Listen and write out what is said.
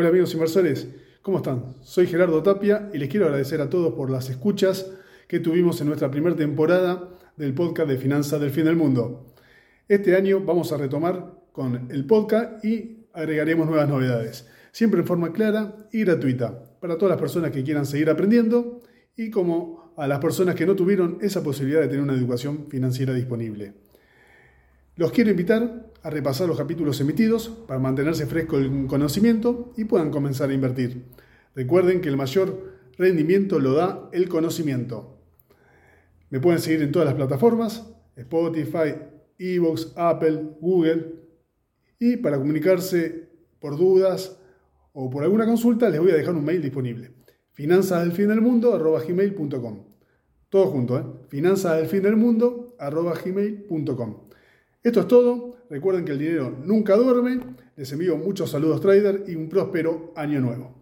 Hola amigos inversores, ¿cómo están? Soy Gerardo Tapia y les quiero agradecer a todos por las escuchas que tuvimos en nuestra primera temporada del podcast de Finanzas del Fin del Mundo. Este año vamos a retomar con el podcast y agregaremos nuevas novedades, siempre en forma clara y gratuita, para todas las personas que quieran seguir aprendiendo y como a las personas que no tuvieron esa posibilidad de tener una educación financiera disponible. Los quiero invitar a repasar los capítulos emitidos para mantenerse fresco el conocimiento y puedan comenzar a invertir. Recuerden que el mayor rendimiento lo da el conocimiento. Me pueden seguir en todas las plataformas, Spotify, Evox, Apple, Google. Y para comunicarse por dudas o por alguna consulta les voy a dejar un mail disponible. finanzasdelfindelmundo.gmail.com Todo junto, ¿eh? Esto es todo. Recuerden que el dinero nunca duerme. Les envío muchos saludos trader y un próspero año nuevo.